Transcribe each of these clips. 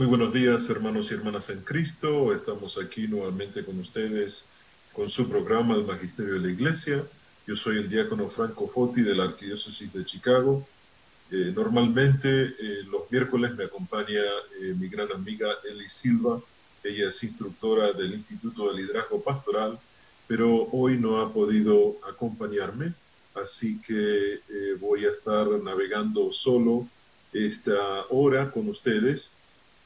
Muy buenos días, hermanos y hermanas en Cristo. Estamos aquí nuevamente con ustedes con su programa El Magisterio de la Iglesia. Yo soy el diácono Franco Foti de la Arquidiócesis de Chicago. Eh, normalmente eh, los miércoles me acompaña eh, mi gran amiga Eli Silva. Ella es instructora del Instituto de Liderazgo Pastoral, pero hoy no ha podido acompañarme, así que voy a estar navegando solo esta hora con ustedes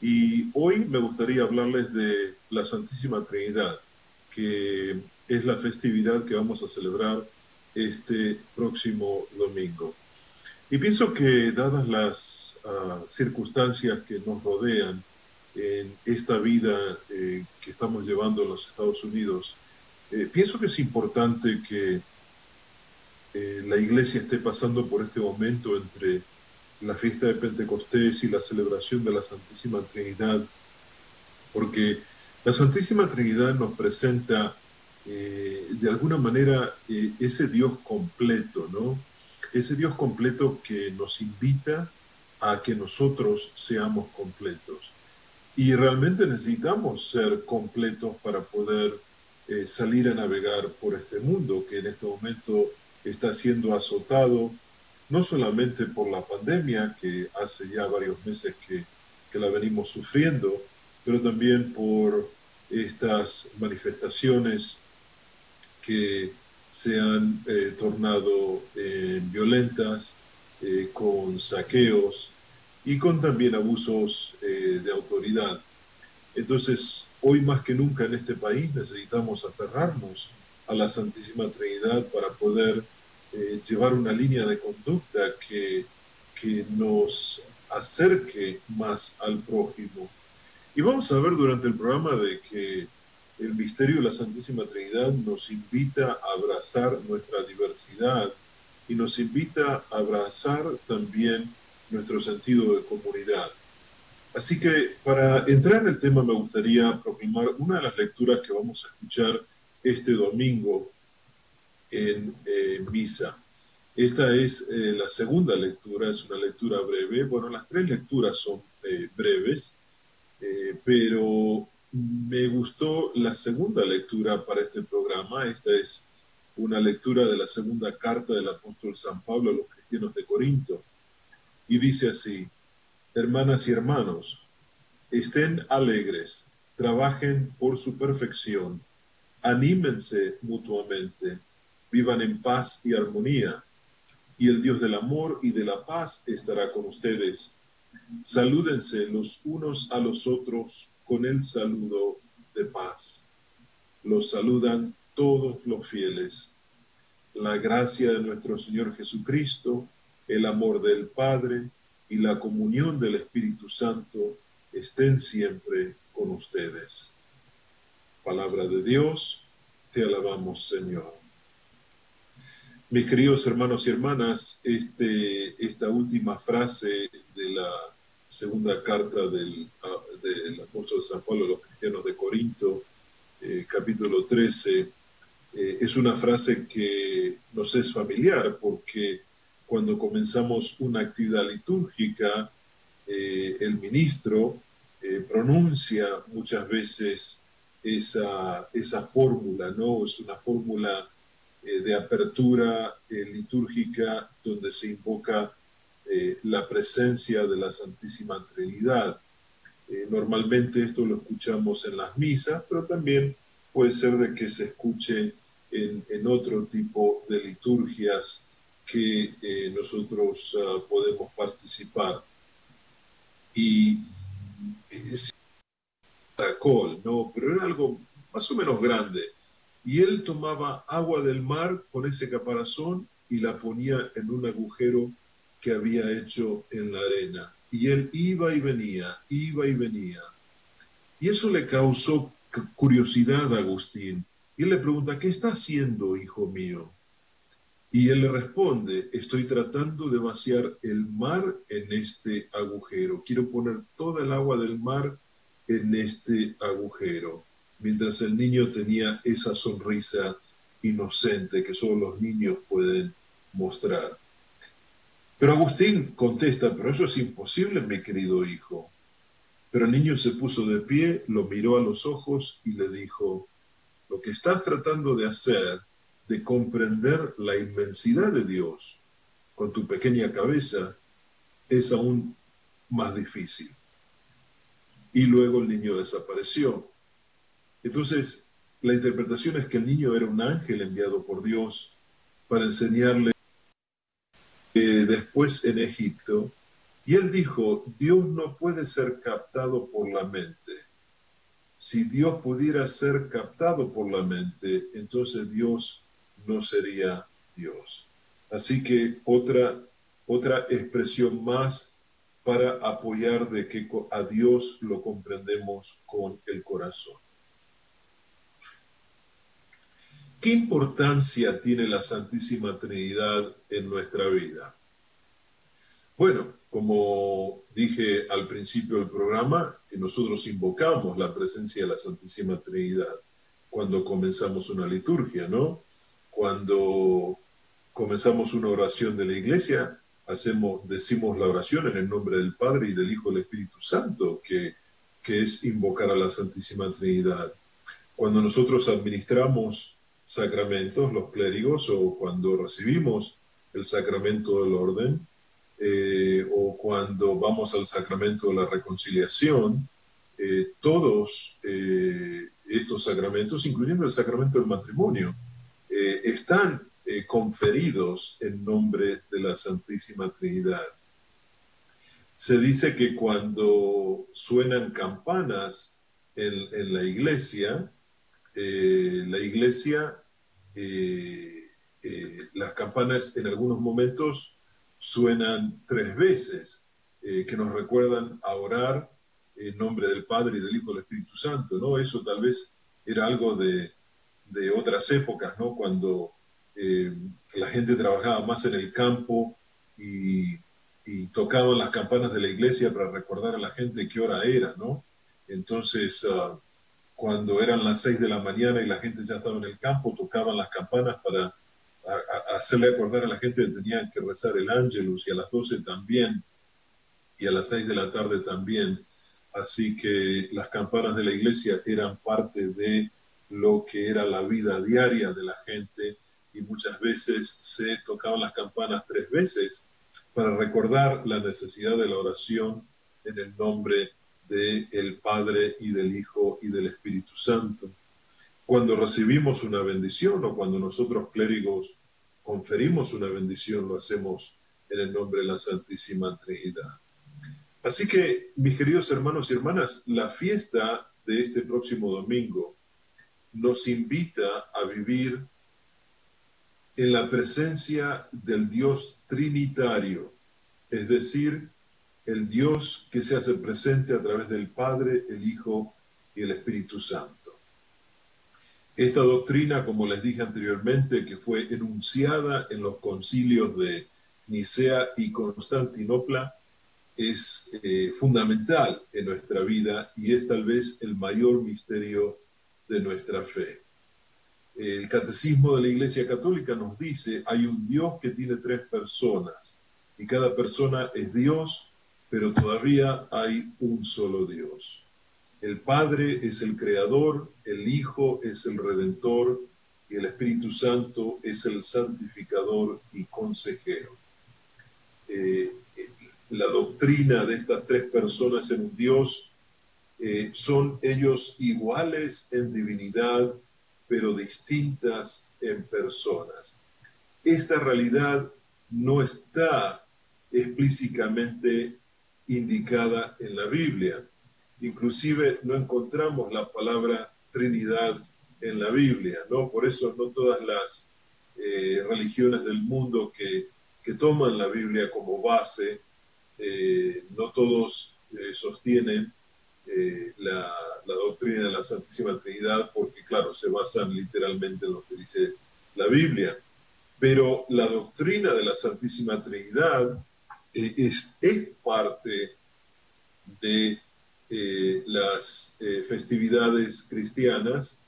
y hoy me gustaría hablarles de la Santísima Trinidad, que es la festividad que vamos a celebrar este próximo domingo. Y pienso que dadas las ah, circunstancias que nos rodean en esta vida eh, que estamos llevando en los Estados Unidos, eh, pienso que es importante que eh, la iglesia esté pasando por este momento entre la fiesta de Pentecostés y la celebración de la Santísima Trinidad, porque la Santísima Trinidad nos presenta eh, de alguna manera eh, ese Dios completo, ¿no? Ese Dios completo que nos invita a que nosotros seamos completos. Y realmente necesitamos ser completos para poder eh, salir a navegar por este mundo que en este momento está siendo azotado no solamente por la pandemia, que hace ya varios meses que, la venimos sufriendo, pero también por estas manifestaciones que se han eh, tornado eh, violentas, eh, con saqueos y con también abusos de autoridad. Entonces, hoy más que nunca en este país necesitamos aferrarnos a la Santísima Trinidad para poder eh, llevar una línea de conducta que, que nos acerque más al prójimo. Y vamos a ver durante el programa de que el misterio de la Santísima Trinidad nos invita a abrazar nuestra diversidad y nos invita a abrazar también nuestro sentido de comunidad. Así que para entrar en el tema me gustaría proclamar una de las lecturas que vamos a escuchar este domingo en eh, misa. Esta es eh, la segunda lectura, es una lectura breve. Bueno, las tres lecturas son eh, breves, pero me gustó la segunda lectura para este programa. Esta es una lectura de la segunda carta del apóstol San Pablo a los cristianos de Corinto. Y dice así, hermanas y hermanos, estén alegres, trabajen por su perfección, anímense mutuamente vivan en paz y armonía, y el Dios del amor y de la paz estará con ustedes. Salúdense los unos a los otros con el saludo de paz. Los saludan todos los fieles. La gracia de nuestro Señor Jesucristo, el amor del Padre y la comunión del Espíritu Santo estén siempre con ustedes. Palabra de Dios, te alabamos Señor. Mis queridos hermanos y hermanas, este, esta última frase de la segunda carta del, apóstol San Pablo a los cristianos de Corinto, eh, capítulo 13, eh, es una frase que nos es familiar porque cuando comenzamos una actividad litúrgica, eh, el ministro pronuncia muchas veces esa, esa fórmula, ¿no? Es una fórmula eh, de apertura eh, litúrgica donde se invoca eh, la presencia de la Santísima Trinidad. normalmente esto lo escuchamos en las misas, pero también puede ser de que se escuche en, otro tipo de liturgias que nosotros ah, podemos participar. Y es caracol, ¿no? Pero era algo más o menos grande y él tomaba agua del mar con ese caparazón y la ponía en un agujero que había hecho en la arena. Y él iba y venía, iba y venía. Y eso le causó curiosidad a Agustín. Y él le pregunta, ¿qué está haciendo, hijo mío? Y él le responde, estoy tratando de vaciar el mar en este agujero. Quiero poner toda el agua del mar en este agujero mientras el niño tenía esa sonrisa inocente que solo los niños pueden mostrar. Pero Agustín contesta, pero eso es imposible, mi querido hijo. Pero el niño se puso de pie, lo miró a los ojos y le dijo, lo que estás tratando de hacer, de comprender la inmensidad de Dios con tu pequeña cabeza, es aún más difícil. Y luego el niño desapareció. Entonces, la interpretación es que el niño era un ángel enviado por Dios para enseñarle que después en Egipto y él dijo, Dios no puede ser captado por la mente. Si Dios pudiera ser captado por la mente, entonces Dios no sería Dios. Así que otra, otra expresión más para apoyar de que a Dios lo comprendemos con el corazón. ¿Qué importancia tiene la Santísima Trinidad en nuestra vida? Bueno, como dije al principio del programa, nosotros invocamos la presencia de la Santísima Trinidad cuando comenzamos una liturgia, ¿no? Cuando comenzamos una oración de la iglesia, hacemos, decimos la oración en el nombre del Padre y del Hijo y del Espíritu Santo, que, que es invocar a la Santísima Trinidad. Cuando nosotros administramos sacramentos, los clérigos, o cuando recibimos el sacramento del orden, eh, o cuando vamos al sacramento de la reconciliación, eh, todos eh, estos sacramentos, incluyendo el sacramento del matrimonio, están conferidos en nombre de la Santísima Trinidad. Se dice que cuando suenan campanas en, la iglesia, la iglesia, las campanas en algunos momentos suenan tres veces, eh, que nos recuerdan a orar en nombre del Padre y del Hijo y del Espíritu Santo, ¿no? Eso tal vez era algo de, otras épocas, ¿no? Cuando eh, la gente trabajaba más en el campo y, tocaban las campanas de la iglesia para recordar a la gente qué hora era, ¿no? Entonces, ah, cuando eran las seis de la mañana y la gente ya estaba en el campo, tocaban las campanas para a, hacerle acordar a la gente que tenían que rezar el ángelus y a las 12 también y a las 6 de la tarde también. Así que las campanas de la iglesia eran parte de lo que era la vida diaria de la gente y muchas veces se tocaban las campanas tres veces para recordar la necesidad de la oración en el nombre del el Padre y del Hijo y del Espíritu Santo cuando recibimos una bendición o cuando nosotros clérigos conferimos una bendición, lo hacemos en el nombre de la Santísima Trinidad. Así que, mis queridos hermanos y hermanas, la fiesta de este próximo domingo nos invita a vivir en la presencia del Dios Trinitario, es decir, el Dios que se hace presente a través del Padre, el Hijo y el Espíritu Santo. Esta doctrina, como les dije anteriormente, que fue enunciada en los concilios de Nicea y Constantinopla, es eh, fundamental en nuestra vida y es tal vez el mayor misterio de nuestra fe. El catecismo de la Iglesia Católica nos dice, hay un Dios que tiene tres personas y cada persona es Dios, pero todavía hay un solo Dios. El Padre es el Creador, el Hijo es el Redentor y el Espíritu Santo es el santificador y consejero. Eh, la doctrina de estas tres personas en un Dios eh, son ellos iguales en divinidad, pero distintas en personas. Esta realidad no está explícitamente indicada en la Biblia Inclusive no encontramos la palabra Trinidad en la Biblia, ¿no? Por eso no todas las eh, religiones del mundo que, toman la Biblia como base, eh, no todos eh, sostienen la, la, doctrina de la Santísima Trinidad porque, claro, se basan literalmente en lo que dice la Biblia. Pero la doctrina de la Santísima Trinidad es, parte de eh, las eh, festividades cristianas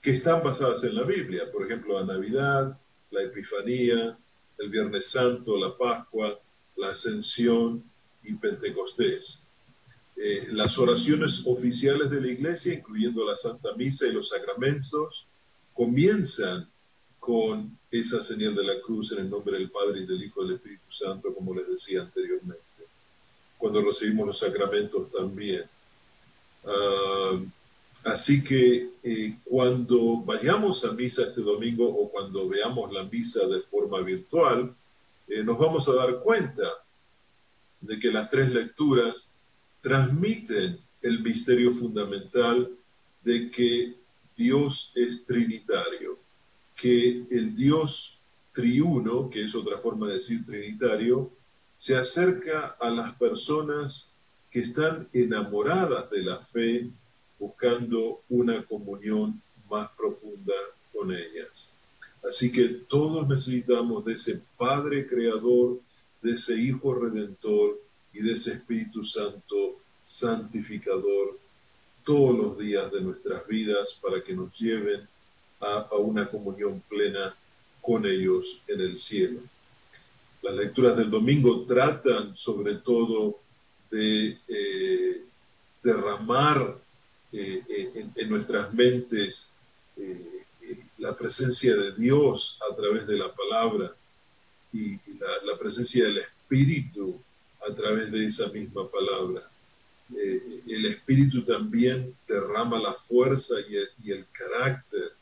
que están basadas en la Biblia, por ejemplo, la Navidad, la Epifanía, el Viernes Santo, la Pascua, la Ascensión y Pentecostés. Eh, las oraciones oficiales de la iglesia, incluyendo la Santa Misa y los sacramentos, comienzan con esa señal de la cruz en el nombre del Padre y del Hijo y del Espíritu Santo, como les decía anteriormente. Cuando recibimos los sacramentos también. Ah, así que eh, cuando vayamos a misa este domingo o cuando veamos la misa de forma virtual, eh, nos vamos a dar cuenta de que las tres lecturas transmiten el misterio fundamental de que Dios es trinitario, que el Dios triuno, que es otra forma de decir trinitario, se acerca a las personas que están enamoradas de la fe, buscando una comunión más profunda con ellas. Así que todos necesitamos de ese Padre Creador, de ese Hijo Redentor y de ese Espíritu Santo santificador todos los días de nuestras vidas para que nos lleven a, una comunión plena con ellos en el cielo. Las lecturas del domingo tratan sobre todo de eh, derramar eh, en, nuestras mentes eh, la presencia de Dios a través de la palabra y la, presencia del Espíritu a través de esa misma palabra. Eh, el Espíritu también derrama la fuerza y el, carácter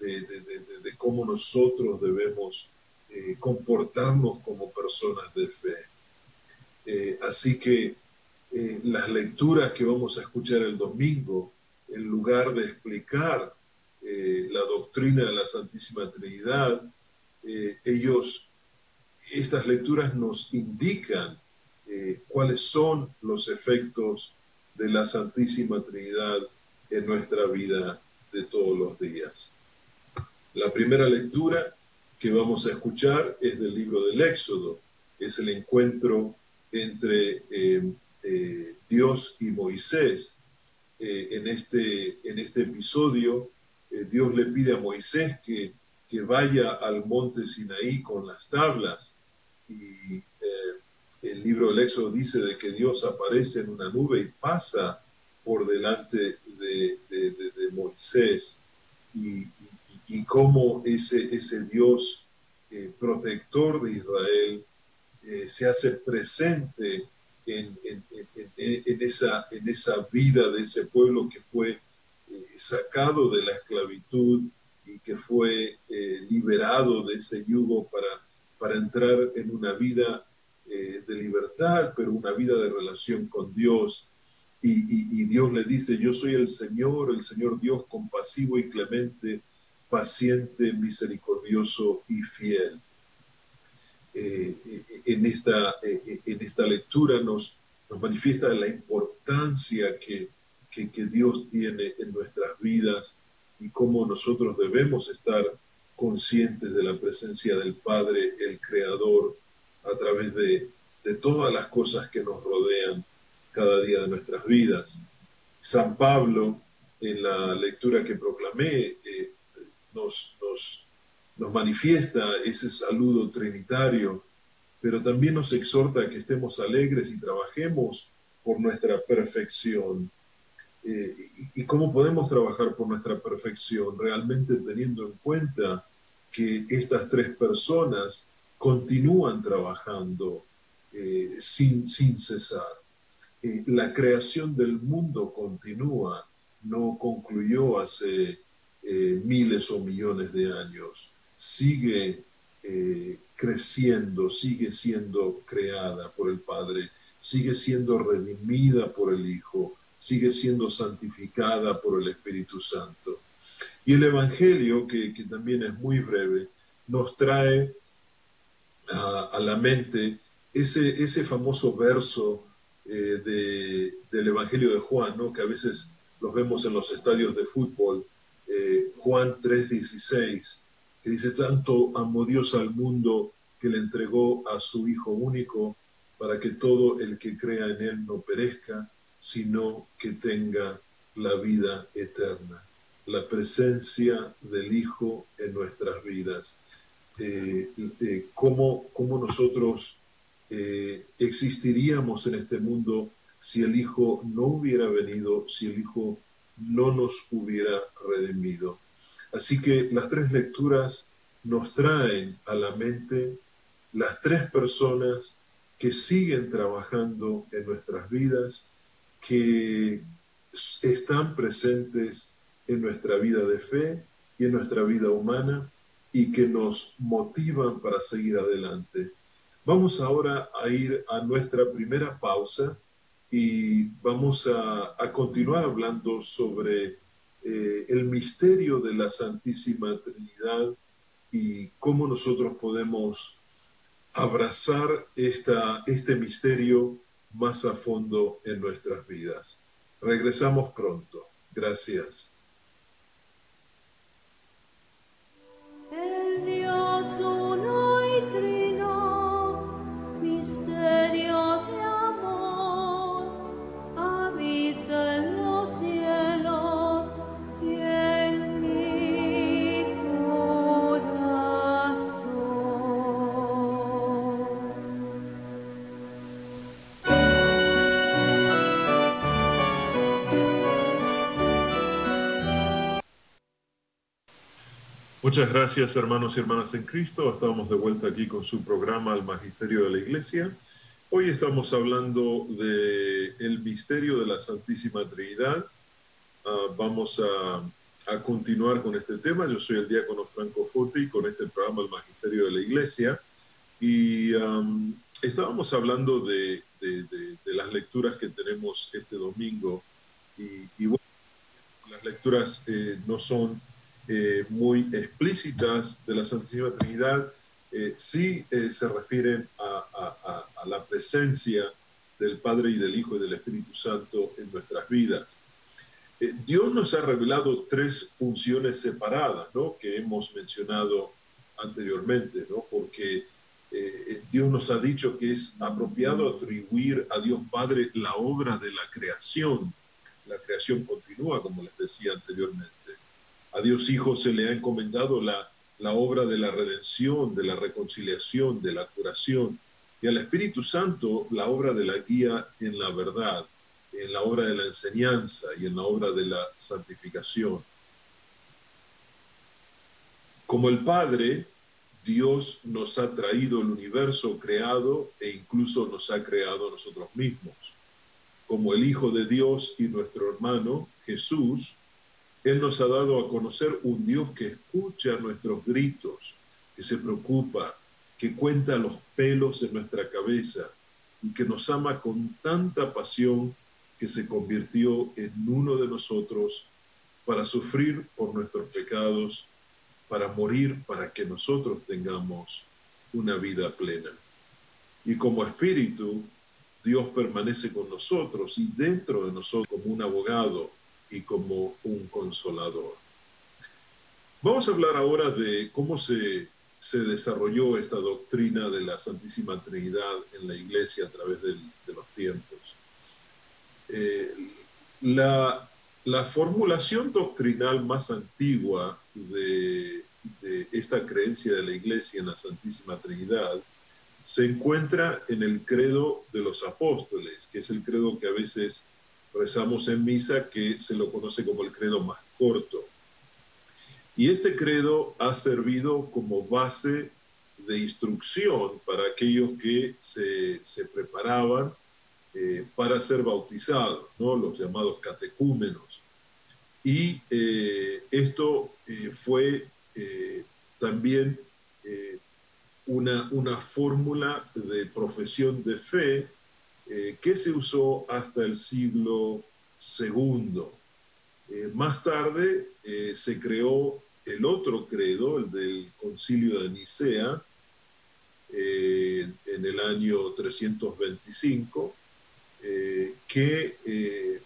de, cómo nosotros debemos eh, comportarnos como personas de fe. Eh, así que las lecturas que vamos a escuchar el domingo, en lugar de explicar eh, la doctrina de la Santísima Trinidad, eh, ellos, estas lecturas nos indican eh, cuáles son los efectos de la Santísima Trinidad en nuestra vida de todos los días. La primera lectura que vamos a escuchar es del libro del Éxodo, es el encuentro entre Dios y Moisés. en, este, en este episodio eh, Dios le pide a Moisés que, vaya al monte Sinaí con las tablas. Y eh, el libro del Éxodo dice de que Dios aparece en una nube y pasa por delante de, Moisés. Y, y, cómo ese, ese Dios eh, protector de Israel se hace presente en, esa, en esa vida de ese pueblo que fue sacado de la esclavitud y que fue eh, liberado de ese yugo para, para entrar en una vida eh, de libertad, pero una vida de relación con Dios. Y, Dios le dice, yo soy el Señor, el Señor Dios compasivo y clemente, paciente, misericordioso y fiel. Eh, en, esta, en esta lectura nos, nos manifiesta la importancia que, que, Dios tiene en nuestras vidas y cómo nosotros debemos estar conscientes de la presencia del Padre, el Creador, a través de, todas las cosas que nos rodean cada día de nuestras vidas. San Pablo, en la lectura que proclamé, eh, nos, nos, manifiesta ese saludo trinitario, pero también nos exhorta a que estemos alegres y trabajemos por nuestra perfección, eh, y, cómo podemos trabajar por nuestra perfección, realmente teniendo en cuenta que estas tres personas continúan trabajando eh, sin, sin cesar. Eh, la creación del mundo continúa, no concluyó hace miles o millones de años, sigue creciendo, sigue siendo creada por el Padre, sigue siendo redimida por el Hijo, sigue siendo santificada por el Espíritu Santo. Y el Evangelio, que, también es muy breve, nos trae a, la mente ese, ese famoso verso eh, del Evangelio de Juan, ¿no? que a veces los vemos en los estadios de fútbol, Juan 3:16, que dice, tanto amó Dios al mundo que le entregó a su Hijo único, para que todo el que crea en Él no perezca, sino que tenga la vida eterna, la presencia del Hijo en nuestras vidas. Eh, eh, cómo, nosotros eh, existiríamos en este mundo si el Hijo no hubiera venido, si el Hijo no nos hubiera redimido. Así que las tres lecturas nos traen a la mente las tres personas que siguen trabajando en nuestras vidas, que están presentes en nuestra vida de fe y en nuestra vida humana y que nos motivan para seguir adelante. Vamos ahora a ir a nuestra primera pausa y vamos a, continuar hablando sobre eh, el misterio de la Santísima Trinidad y cómo nosotros podemos abrazar esta, este misterio más a fondo en nuestras vidas. Regresamos pronto. Gracias. Muchas gracias hermanos y hermanas en Cristo. Estamos de vuelta aquí con su programa El Magisterio de la Iglesia. Hoy estamos hablando de el misterio de la Santísima Trinidad. Ah, vamos a, a, continuar con este tema. Yo soy el diácono Franco Foti con este programa El Magisterio de la Iglesia. Y estábamos hablando de, de, de, las lecturas que tenemos este domingo. Y, y bueno, las lecturas eh, no son eh, muy explícitas de la Santísima Trinidad, eh, sí eh, se refieren a, la presencia del Padre y del Hijo y del Espíritu Santo en nuestras vidas. Dios nos ha revelado tres funciones separadas, ¿no? Que hemos mencionado anteriormente, ¿no? Porque Dios nos ha dicho que es apropiado atribuir a Dios Padre la obra de la creación. La creación continúa, como les decía anteriormente. A Dios Hijo se le ha encomendado la, la obra de la redención, de la reconciliación, de la curación, y al Espíritu Santo la obra de la guía en la verdad, en la obra de la enseñanza y en la obra de la santificación. Como el Padre, Dios nos ha traído el universo creado e incluso nos ha creado nosotros mismos. Como el Hijo de Dios y nuestro hermano, Jesús, él nos ha dado a conocer un Dios que escucha nuestros gritos, que se preocupa, que cuenta los pelos en nuestra cabeza y que nos ama con tanta pasión que se convirtió en uno de nosotros para sufrir por nuestros pecados, para morir para que nosotros tengamos una vida plena. Y como espíritu, Dios permanece con nosotros y dentro de nosotros como un abogado y como un consolador. Vamos a hablar ahora de cómo se, se desarrolló esta doctrina de la Santísima Trinidad en la Iglesia a través de los tiempos. Eh, la, la, formulación doctrinal más antigua de, de esta creencia de la Iglesia en la Santísima Trinidad se encuentra en el credo de los apóstoles, que es el credo que a veces rezamos en misa, que se lo conoce como el credo más corto. Y este credo ha servido como base de instrucción para aquellos que se, preparaban eh, para ser bautizados, ¿no? los llamados catecúmenos. Y eh, esto eh, fue también una, una fórmula de profesión de fe eh, que se usó hasta el siglo II. Eh, más tarde eh, se creó el otro credo, el del concilio de Nicea, en el año 325, que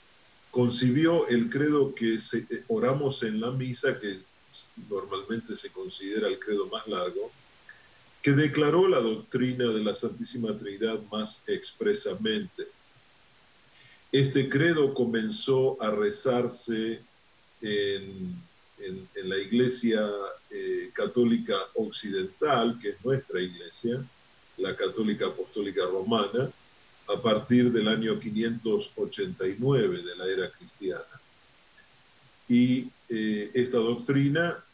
concibió el credo que oramos en la misa, que normalmente se considera el credo más largo, que declaró la doctrina de la Santísima Trinidad más expresamente. Este credo comenzó a rezarse en, la Iglesia eh, Católica Occidental, que es nuestra iglesia, la Católica Apostólica Romana, a partir del año 589 de la era cristiana. Y eh, esta doctrina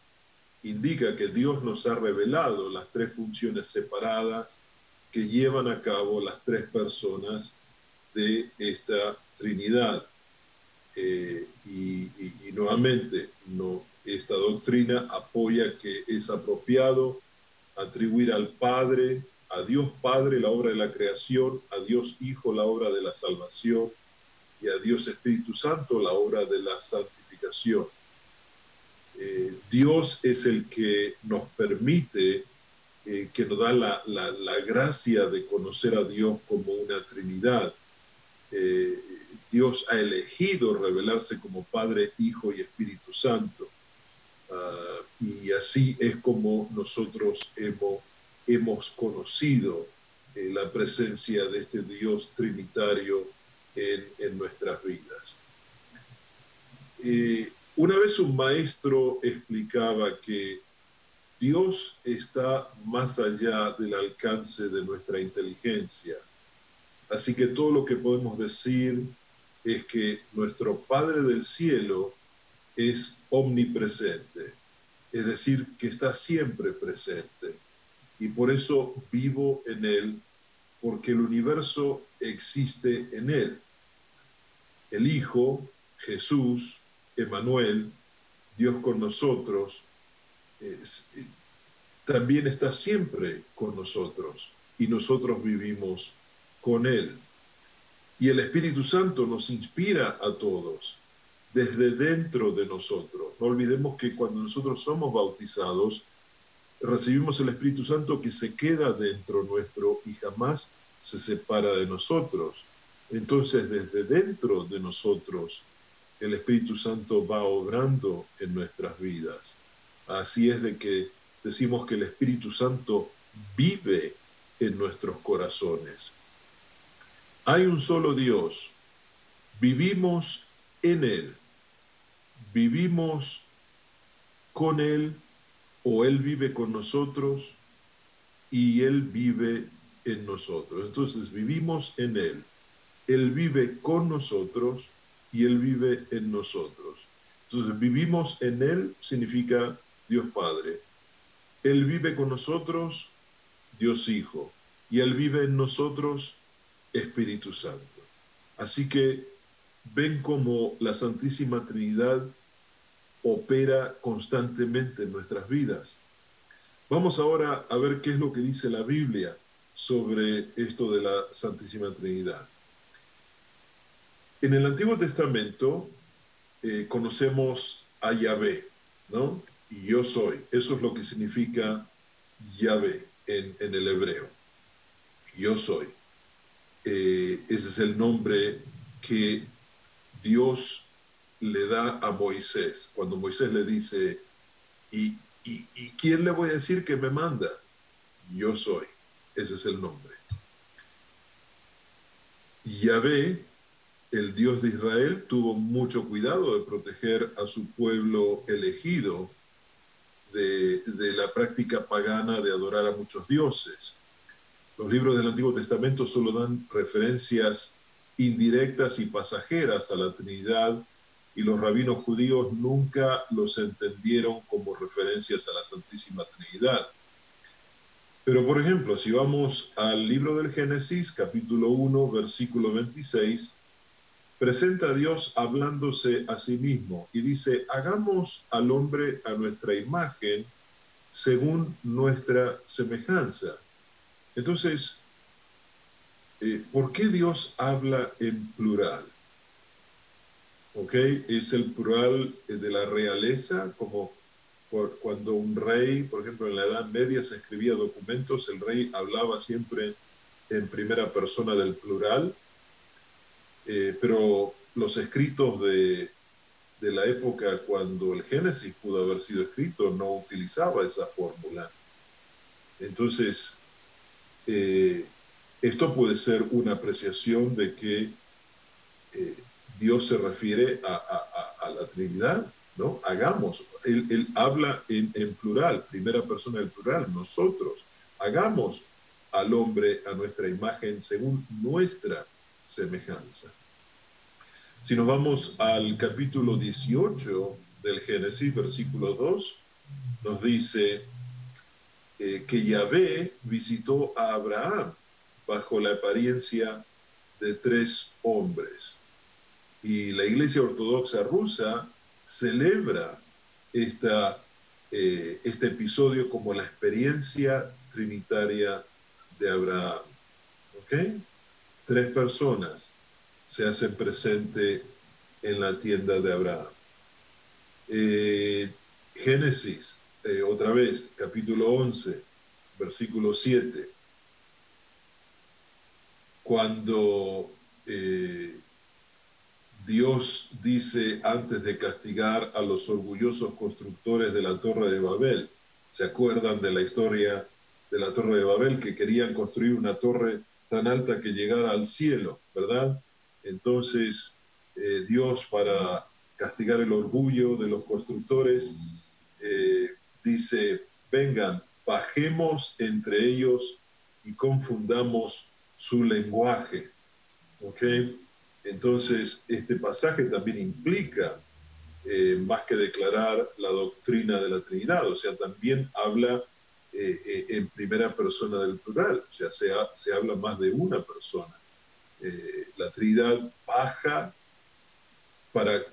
indica que Dios nos ha revelado las tres funciones separadas que llevan a cabo las tres personas de esta Trinidad. Eh, y, nuevamente, no, esta doctrina apoya que es apropiado atribuir al Padre, a Dios Padre la obra de la creación, a Dios Hijo la obra de la salvación y a Dios Espíritu Santo la obra de la santificación. Eh, Dios es el que nos permite, eh, que nos da la, gracia de conocer a Dios como una Trinidad. Eh, Dios ha elegido revelarse como Padre, Hijo y Espíritu Santo. Ah, y así es como nosotros hemos, hemos conocido la presencia de este Dios trinitario en, en nuestras vidas. Una vez un maestro explicaba que Dios está más allá del alcance de nuestra inteligencia. Así que todo lo que podemos decir es que nuestro Padre del Cielo es omnipresente, es decir, que está siempre presente. Y por eso vivo en Él, porque el universo existe en Él. El Hijo, Jesús, Emanuel, Dios con nosotros, también está siempre con nosotros y nosotros vivimos con Él. Y el Espíritu Santo nos inspira a todos desde dentro de nosotros. No olvidemos que cuando nosotros somos bautizados, recibimos el Espíritu Santo que se queda dentro nuestro y jamás se separa de nosotros. Entonces, desde dentro de nosotros, el Espíritu Santo va obrando en nuestras vidas. Así es de que decimos que el Espíritu Santo vive en nuestros corazones. Hay un solo Dios, vivimos en Él, vivimos con Él o Él vive con nosotros y Él vive en nosotros. Entonces vivimos en Él, Él vive con nosotros y Él vive en nosotros. Entonces, vivimos en Él significa Dios Padre. Él vive con nosotros, Dios Hijo. Y Él vive en nosotros, Espíritu Santo. Así que ven cómo la Santísima Trinidad opera constantemente en nuestras vidas. Vamos ahora a ver qué es lo que dice la Biblia sobre esto de la Santísima Trinidad. En el Antiguo Testamento eh, conocemos a Yahvé, ¿no? Y yo soy. Eso es lo que significa Yahvé en, el hebreo. Yo soy. Eh, ese es el nombre que Dios le da a Moisés. Cuando Moisés le dice, ¿y, y, y quién le voy a decir que me manda? Yo soy. Ese es el nombre. Yahvé el Dios de Israel tuvo mucho cuidado de proteger a su pueblo elegido de, la práctica pagana de adorar a muchos dioses. Los libros del Antiguo Testamento solo dan referencias indirectas y pasajeras a la Trinidad y los rabinos judíos nunca los entendieron como referencias a la Santísima Trinidad. Pero por ejemplo, si vamos al libro del Génesis, capítulo 1, versículo 26, presenta a Dios hablándose a sí mismo y dice, hagamos al hombre a nuestra imagen según nuestra semejanza. Entonces, eh, ¿por qué Dios habla en plural? ¿Ok? Es el plural de la realeza, como cuando un rey, por ejemplo, en la Edad Media se escribía documentos, el rey hablaba siempre en primera persona del plural, eh, pero los escritos de, la época cuando el Génesis pudo haber sido escrito no utilizaba esa fórmula. Entonces, eh, esto puede ser una apreciación de que eh, Dios se refiere a, la Trinidad, ¿no? Hagamos. Él, habla en, en, plural, primera persona del plural, nosotros. Hagamos al hombre a nuestra imagen según nuestra semejanza. Si nos vamos al capítulo 18 del Génesis, versículo 2, nos dice eh, que Yahvé visitó a Abraham bajo la apariencia de tres hombres. Y la Iglesia Ortodoxa rusa celebra esta, eh, este episodio como la experiencia trinitaria de Abraham. ¿Ok? Tres personas se hacen presente en la tienda de Abraham. Eh, Génesis, eh, otra vez, capítulo 11, versículo 7. Cuando eh, Dios dice antes de castigar a los orgullosos constructores de la torre de Babel, ¿se acuerdan de la historia de la torre de Babel que querían construir una torre tan alta que llegara al cielo, ¿verdad? Entonces, eh, Dios para castigar el orgullo de los constructores, eh, dice, vengan, bajemos entre ellos y confundamos su lenguaje. Entonces, este pasaje también implica, eh, más que declarar la doctrina de la Trinidad, o sea, también habla en primera persona del plural, o sea, se, se habla más de una persona. Eh, la Trinidad baja para,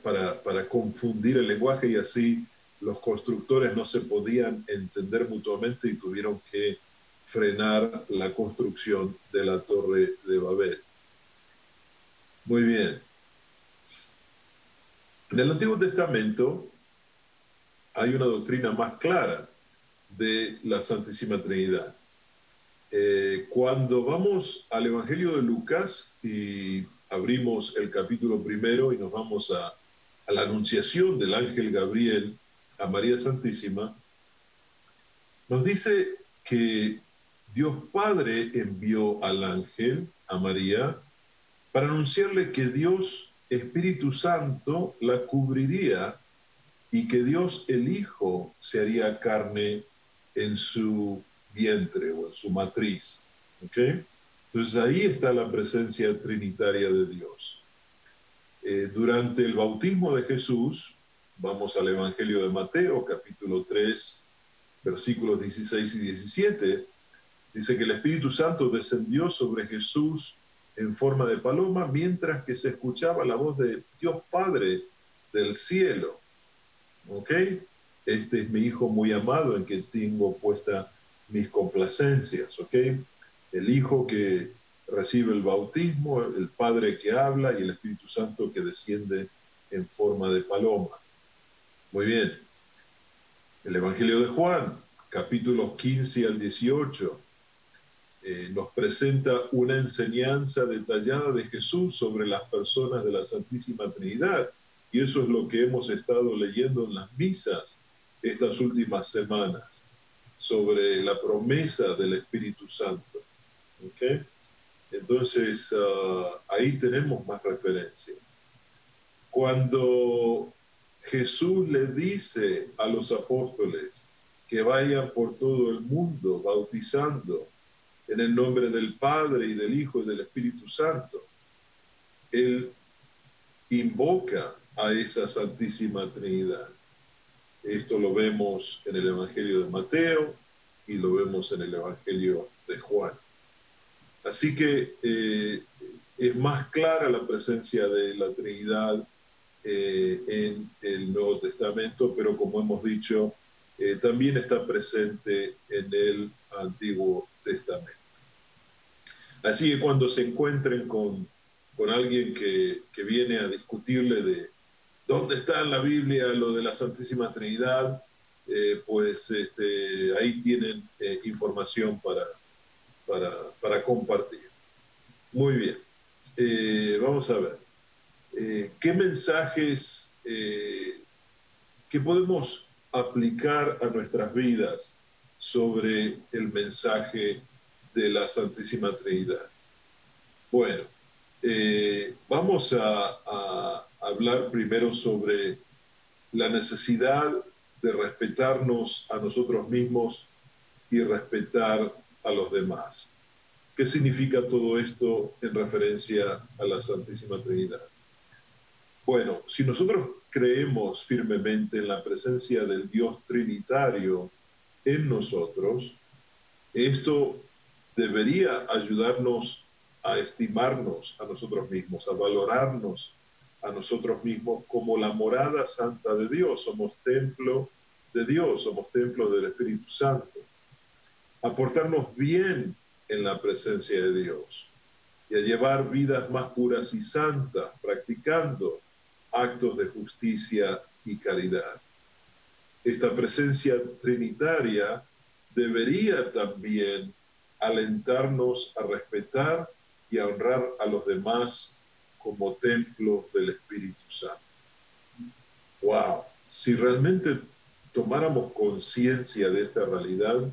para, confundir el lenguaje y así los constructores no se podían entender mutuamente y tuvieron que frenar la construcción de la torre de Babel. Muy bien. En el Antiguo Testamento hay una doctrina más clara de la Santísima Trinidad. Eh, cuando vamos al Evangelio de Lucas y abrimos el capítulo primero y nos vamos a, a la anunciación del ángel Gabriel a María Santísima, nos dice que Dios Padre envió al ángel a María para anunciarle que Dios Espíritu Santo la cubriría y que Dios el Hijo se haría carne en su vientre o en su matriz. Entonces ahí está la presencia trinitaria de Dios. Eh, durante el bautismo de Jesús, vamos al Evangelio de Mateo, capítulo 3, versículos 16 y 17, dice que el Espíritu Santo descendió sobre Jesús en forma de paloma mientras que se escuchaba la voz de Dios Padre del cielo. ¿Ok? Este es mi Hijo muy amado en que tengo puesta mis complacencias, ¿ok? El Hijo que recibe el bautismo, el Padre que habla y el Espíritu Santo que desciende en forma de paloma. Muy bien. El Evangelio de Juan, capítulos 15 al 18, eh, nos presenta una enseñanza detallada de Jesús sobre las personas de la Santísima Trinidad. Y eso es lo que hemos estado leyendo en las misas estas últimas semanas sobre la promesa del Espíritu Santo. Entonces, ah, ahí tenemos más referencias. Cuando Jesús le dice a los apóstoles que vayan por todo el mundo bautizando en el nombre del Padre y del Hijo y del Espíritu Santo, Él invoca a esa Santísima Trinidad. Esto lo vemos en el Evangelio de Mateo y lo vemos en el Evangelio de Juan. Así que eh, es más clara la presencia de la Trinidad eh, en el Nuevo Testamento, pero como hemos dicho, eh, también está presente en el Antiguo Testamento. Así que cuando se encuentren con, con alguien que, que viene a discutirle de, ¿Dónde está en la Biblia lo de la Santísima Trinidad? Eh, pues este, ahí tienen eh, información para, para, compartir. Muy bien. Eh, vamos a ver. ¿Qué mensajes que podemos aplicar a nuestras vidas sobre el mensaje de la Santísima Trinidad? Bueno, vamos a hablar primero sobre la necesidad de respetarnos a nosotros mismos y respetar a los demás. ¿Qué significa todo esto en referencia a la Santísima Trinidad? Bueno, si nosotros creemos firmemente en la presencia del Dios Trinitario en nosotros, esto debería ayudarnos a estimarnos a nosotros mismos, a valorarnos a nosotros mismos como la morada santa de Dios. Somos templo de Dios, somos templo del Espíritu Santo. A portarnos bien en la presencia de Dios y a llevar vidas más puras y santas, practicando actos de justicia y caridad. Esta presencia trinitaria debería también alentarnos a respetar y a honrar a los demás como templos del Espíritu Santo. Wow, si realmente tomáramos conciencia de esta realidad,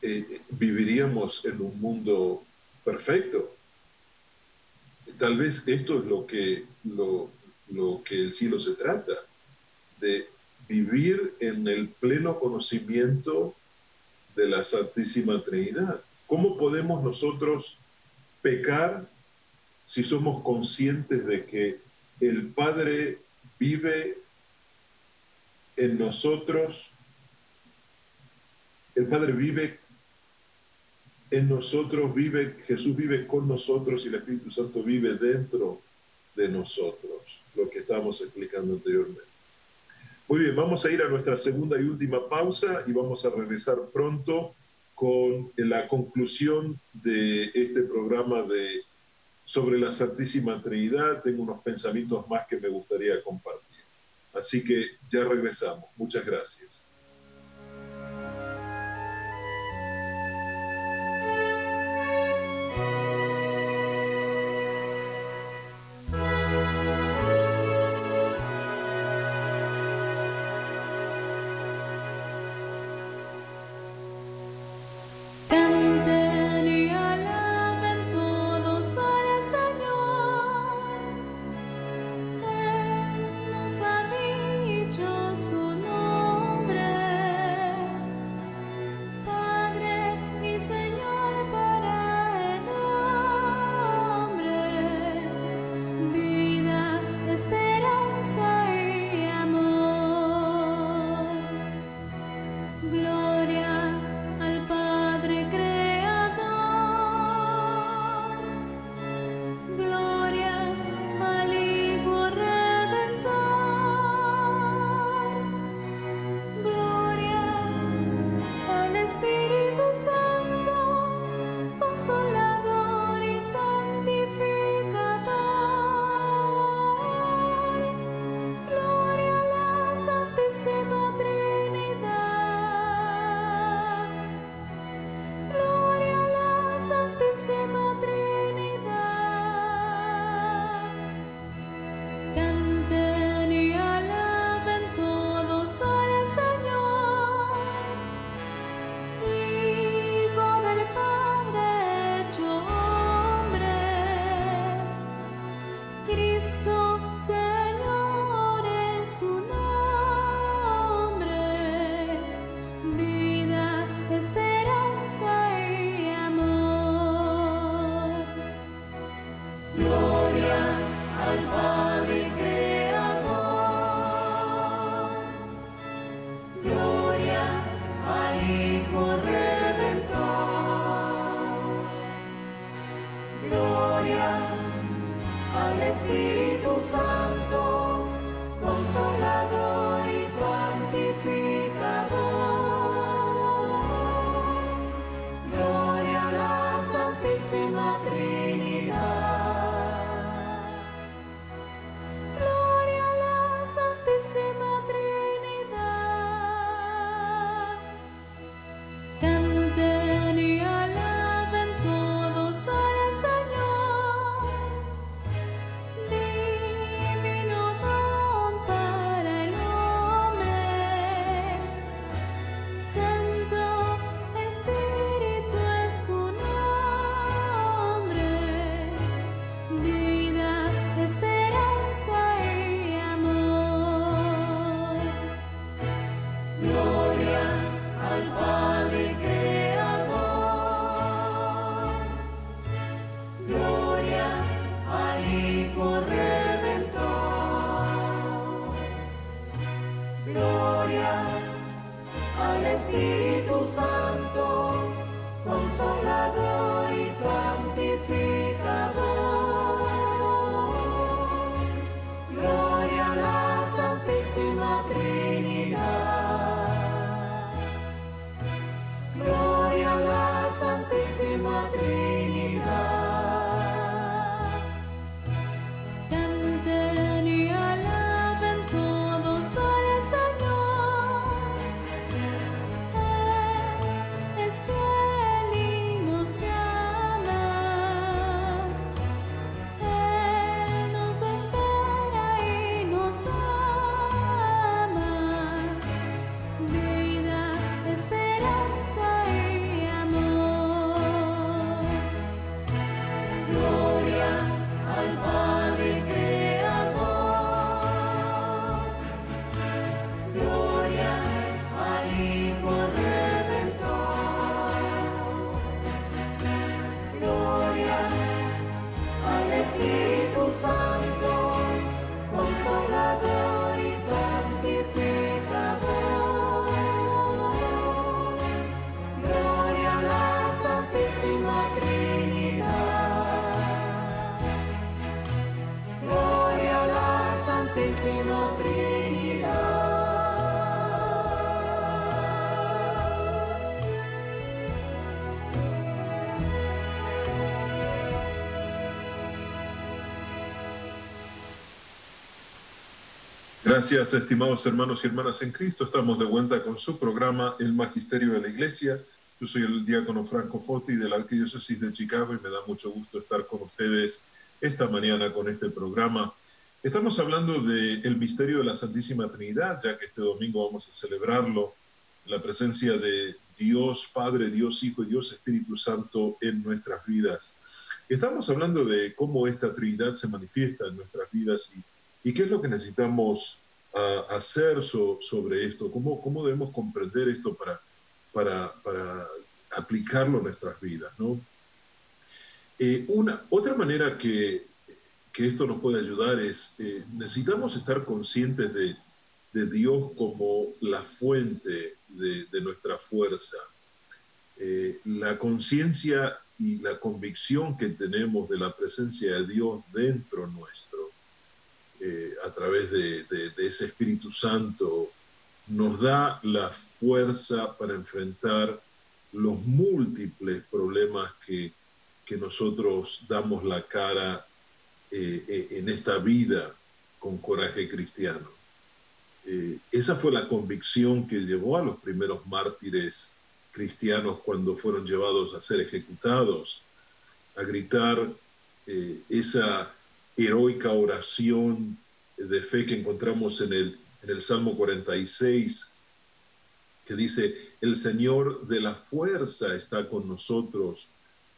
eh, viviríamos en un mundo perfecto. Tal vez esto es lo que, lo, lo que el cielo se trata, de vivir en el pleno conocimiento de la Santísima Trinidad. ¿Cómo podemos nosotros pecar si somos conscientes de que el Padre vive en nosotros? El Padre vive en nosotros, vive, Jesús vive con nosotros y el Espíritu Santo vive dentro de nosotros, lo que estamos explicando anteriormente. Muy bien, vamos a ir a nuestra segunda y última pausa y vamos a regresar pronto con la conclusión de este programa de sobre la Santísima Trinidad. Tengo unos pensamientos más que me gustaría compartir. Así que ya regresamos. Muchas gracias. gloria al Espíritu Santo, consolador y santificador. Gloria a la Santísima Trinidad. Gracias, estimados hermanos y hermanas en Cristo. Estamos de vuelta con su programa El Magisterio de la Iglesia. Yo soy el diácono Franco Foti de la Arquidiócesis de Chicago y me da mucho gusto estar con ustedes esta mañana con este programa. Estamos hablando del misterio de la Santísima Trinidad, ya que este domingo vamos a celebrarlo, la presencia de Dios Padre, Dios Hijo y Dios Espíritu Santo en nuestras vidas. Estamos hablando de cómo esta Trinidad se manifiesta en nuestras vidas y, y qué es lo que necesitamos a hacer sobre esto? ¿Cómo, ¿Cómo debemos comprender esto para, para, para aplicarlo a nuestras vidas? ¿no? Eh, una, otra manera que, que, esto nos puede ayudar es, eh, necesitamos estar conscientes de, de, Dios como la fuente de, de nuestra fuerza. Eh, la conciencia y la convicción que tenemos de la presencia de Dios dentro nuestro eh, a través de, ese Espíritu Santo, nos da la fuerza para enfrentar los múltiples problemas que, nosotros damos la cara eh, eh, en esta vida con coraje cristiano. esa fue la convicción que llevó a los primeros mártires cristianos cuando fueron llevados a ser ejecutados, a gritar esa heroica oración de fe que encontramos en el, en el Salmo 46, que dice, el Señor de la fuerza está con nosotros,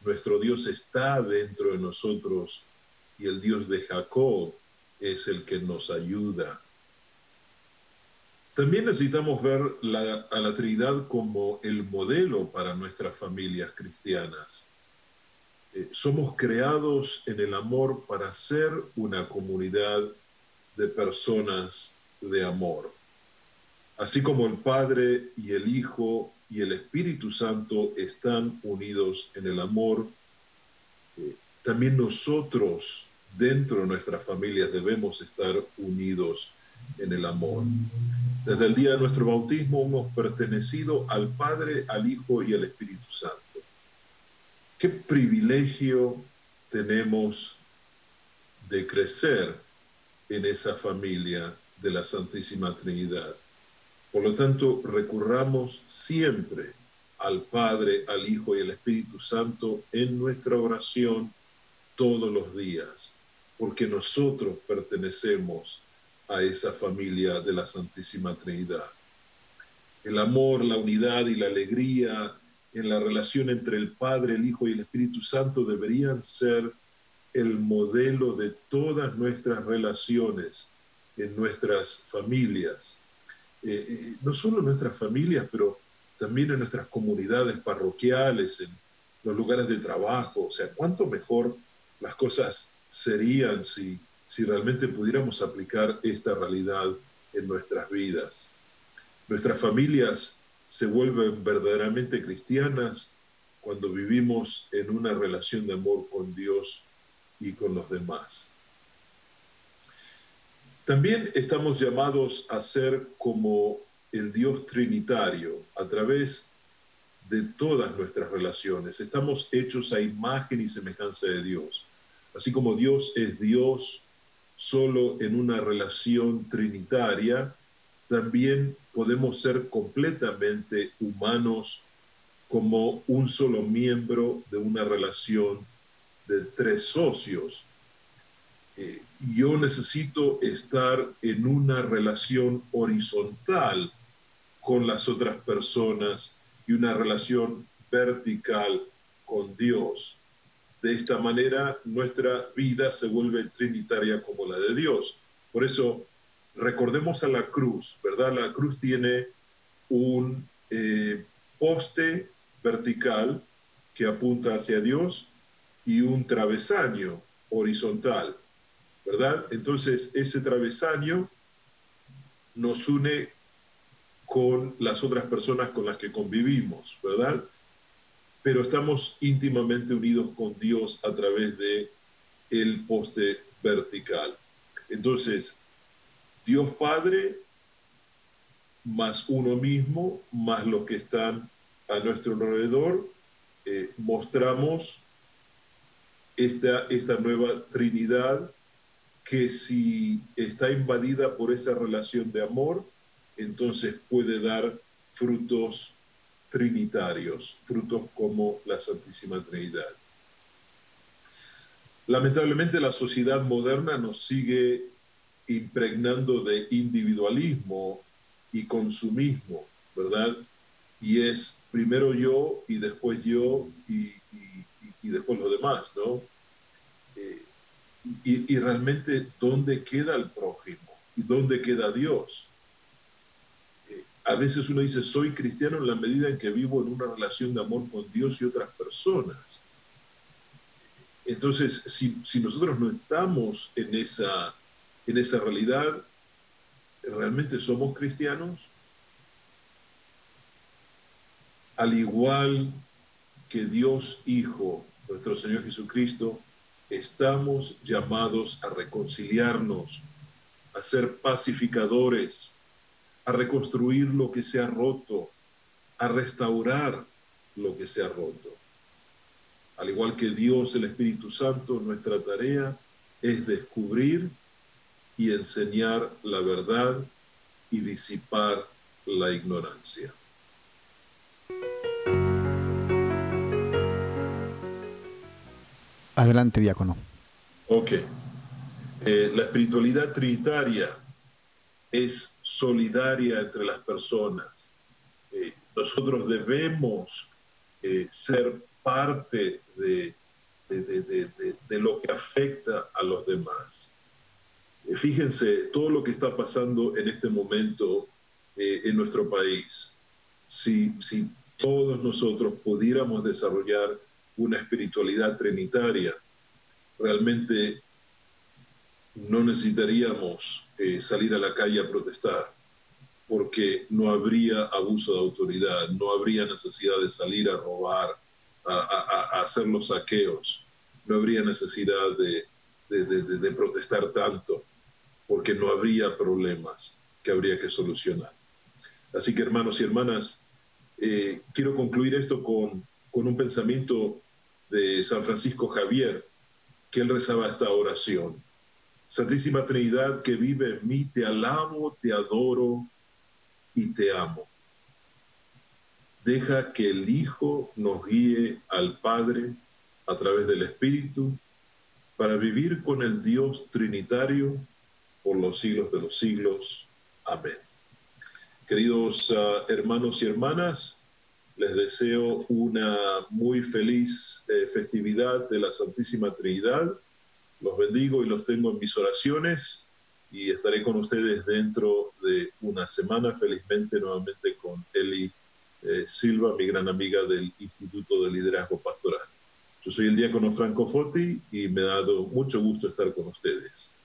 nuestro Dios está dentro de nosotros y el Dios de Jacob es el que nos ayuda. También necesitamos ver a la Trinidad como el modelo para nuestras familias cristianas. Eh, somos creados en el amor para ser una comunidad de personas de amor. Así como el Padre y el Hijo y el Espíritu Santo están unidos en el amor, eh, también nosotros dentro de nuestras familias debemos estar unidos en el amor. Desde el día de nuestro bautismo hemos pertenecido al Padre, al Hijo y al Espíritu Santo. Qué privilegio tenemos de crecer en esa familia de la Santísima Trinidad. Por lo tanto, recurramos siempre al Padre, al Hijo y al Espíritu Santo en nuestra oración todos los días, porque nosotros pertenecemos a esa familia de la Santísima Trinidad. El amor, la unidad y la alegría en la relación entre el Padre, el Hijo y el Espíritu Santo deberían ser el modelo de todas nuestras relaciones en nuestras familias. Eh, eh, no solo en nuestras familias, pero también en nuestras comunidades parroquiales, en los lugares de trabajo. O sea, cuánto mejor las cosas serían si, si realmente pudiéramos aplicar esta realidad en nuestras vidas. Nuestras familias se vuelven verdaderamente cristianas cuando vivimos en una relación de amor con Dios y con los demás. También estamos llamados a ser como el Dios trinitario a través de todas nuestras relaciones. Estamos hechos a imagen y semejanza de Dios. Así como Dios es Dios solo en una relación trinitaria, también podemos ser completamente humanos como un solo miembro de una relación de tres socios. Eh, yo necesito estar en una relación horizontal con las otras personas y una relación vertical con Dios. De esta manera nuestra vida se vuelve trinitaria como la de Dios. Por eso recordemos a la cruz, ¿verdad? La cruz tiene un eh, poste vertical que apunta hacia Dios y un travesaño horizontal, ¿verdad? Entonces ese travesaño nos une con las otras personas con las que convivimos, ¿verdad? Pero estamos íntimamente unidos con Dios a través de el poste vertical. Entonces, Dios Padre más uno mismo, más los que están a nuestro alrededor, eh, mostramos esta, esta nueva Trinidad que si está invadida por esa relación de amor, entonces puede dar frutos trinitarios, frutos como la Santísima Trinidad. Lamentablemente la sociedad moderna nos sigue impregnando de individualismo y consumismo, ¿verdad? Y es primero yo y después yo y, después los demás, ¿no? Eh, y, y, realmente, ¿dónde queda el prójimo? ¿Y dónde queda Dios? a veces uno dice, soy cristiano en la medida en que vivo en una relación de amor con Dios y otras personas. Entonces, si, nosotros no estamos en esa, en esa realidad, ¿realmente somos cristianos? Al igual que Dios Hijo, nuestro Señor Jesucristo, estamos llamados a reconciliarnos, a ser pacificadores, a reconstruir lo que se ha roto, a restaurar lo que se ha roto. Al igual que Dios, el Espíritu Santo, nuestra tarea es descubrir y enseñar la verdad y disipar la ignorancia. Adelante, diácono. Ok. Eh, la espiritualidad trinitaria es solidaria entre las personas. Eh, nosotros debemos eh, ser parte de, de, lo que afecta a los demás. Eh, fíjense todo lo que está pasando en este momento en nuestro país. Si, si todos nosotros pudiéramos desarrollar una espiritualidad trinitaria, realmente no necesitaríamos eh, salir a la calle a protestar, porque no habría abuso de autoridad, no habría necesidad de salir a robar, a, hacer los saqueos, no habría necesidad de, de, protestar tanto, porque no habría problemas que habría que solucionar. Así que hermanos y hermanas, eh, quiero concluir esto con, con un pensamiento de San Francisco Javier, que él rezaba esta oración. Santísima Trinidad que vive en mí, te alabo, te adoro y te amo. Deja que el Hijo nos guíe al Padre a través del Espíritu para vivir con el Dios Trinitario por los siglos de los siglos. Amén. Queridos ah, hermanos y hermanas, les deseo una muy feliz eh, festividad de la Santísima Trinidad los bendigo y los tengo en mis oraciones y estaré con ustedes dentro de una semana, felizmente nuevamente con Eli eh, Silva, mi gran amiga del Instituto de Liderazgo Pastoral. Yo soy el diácono Franco Foti y me ha dado mucho gusto estar con ustedes.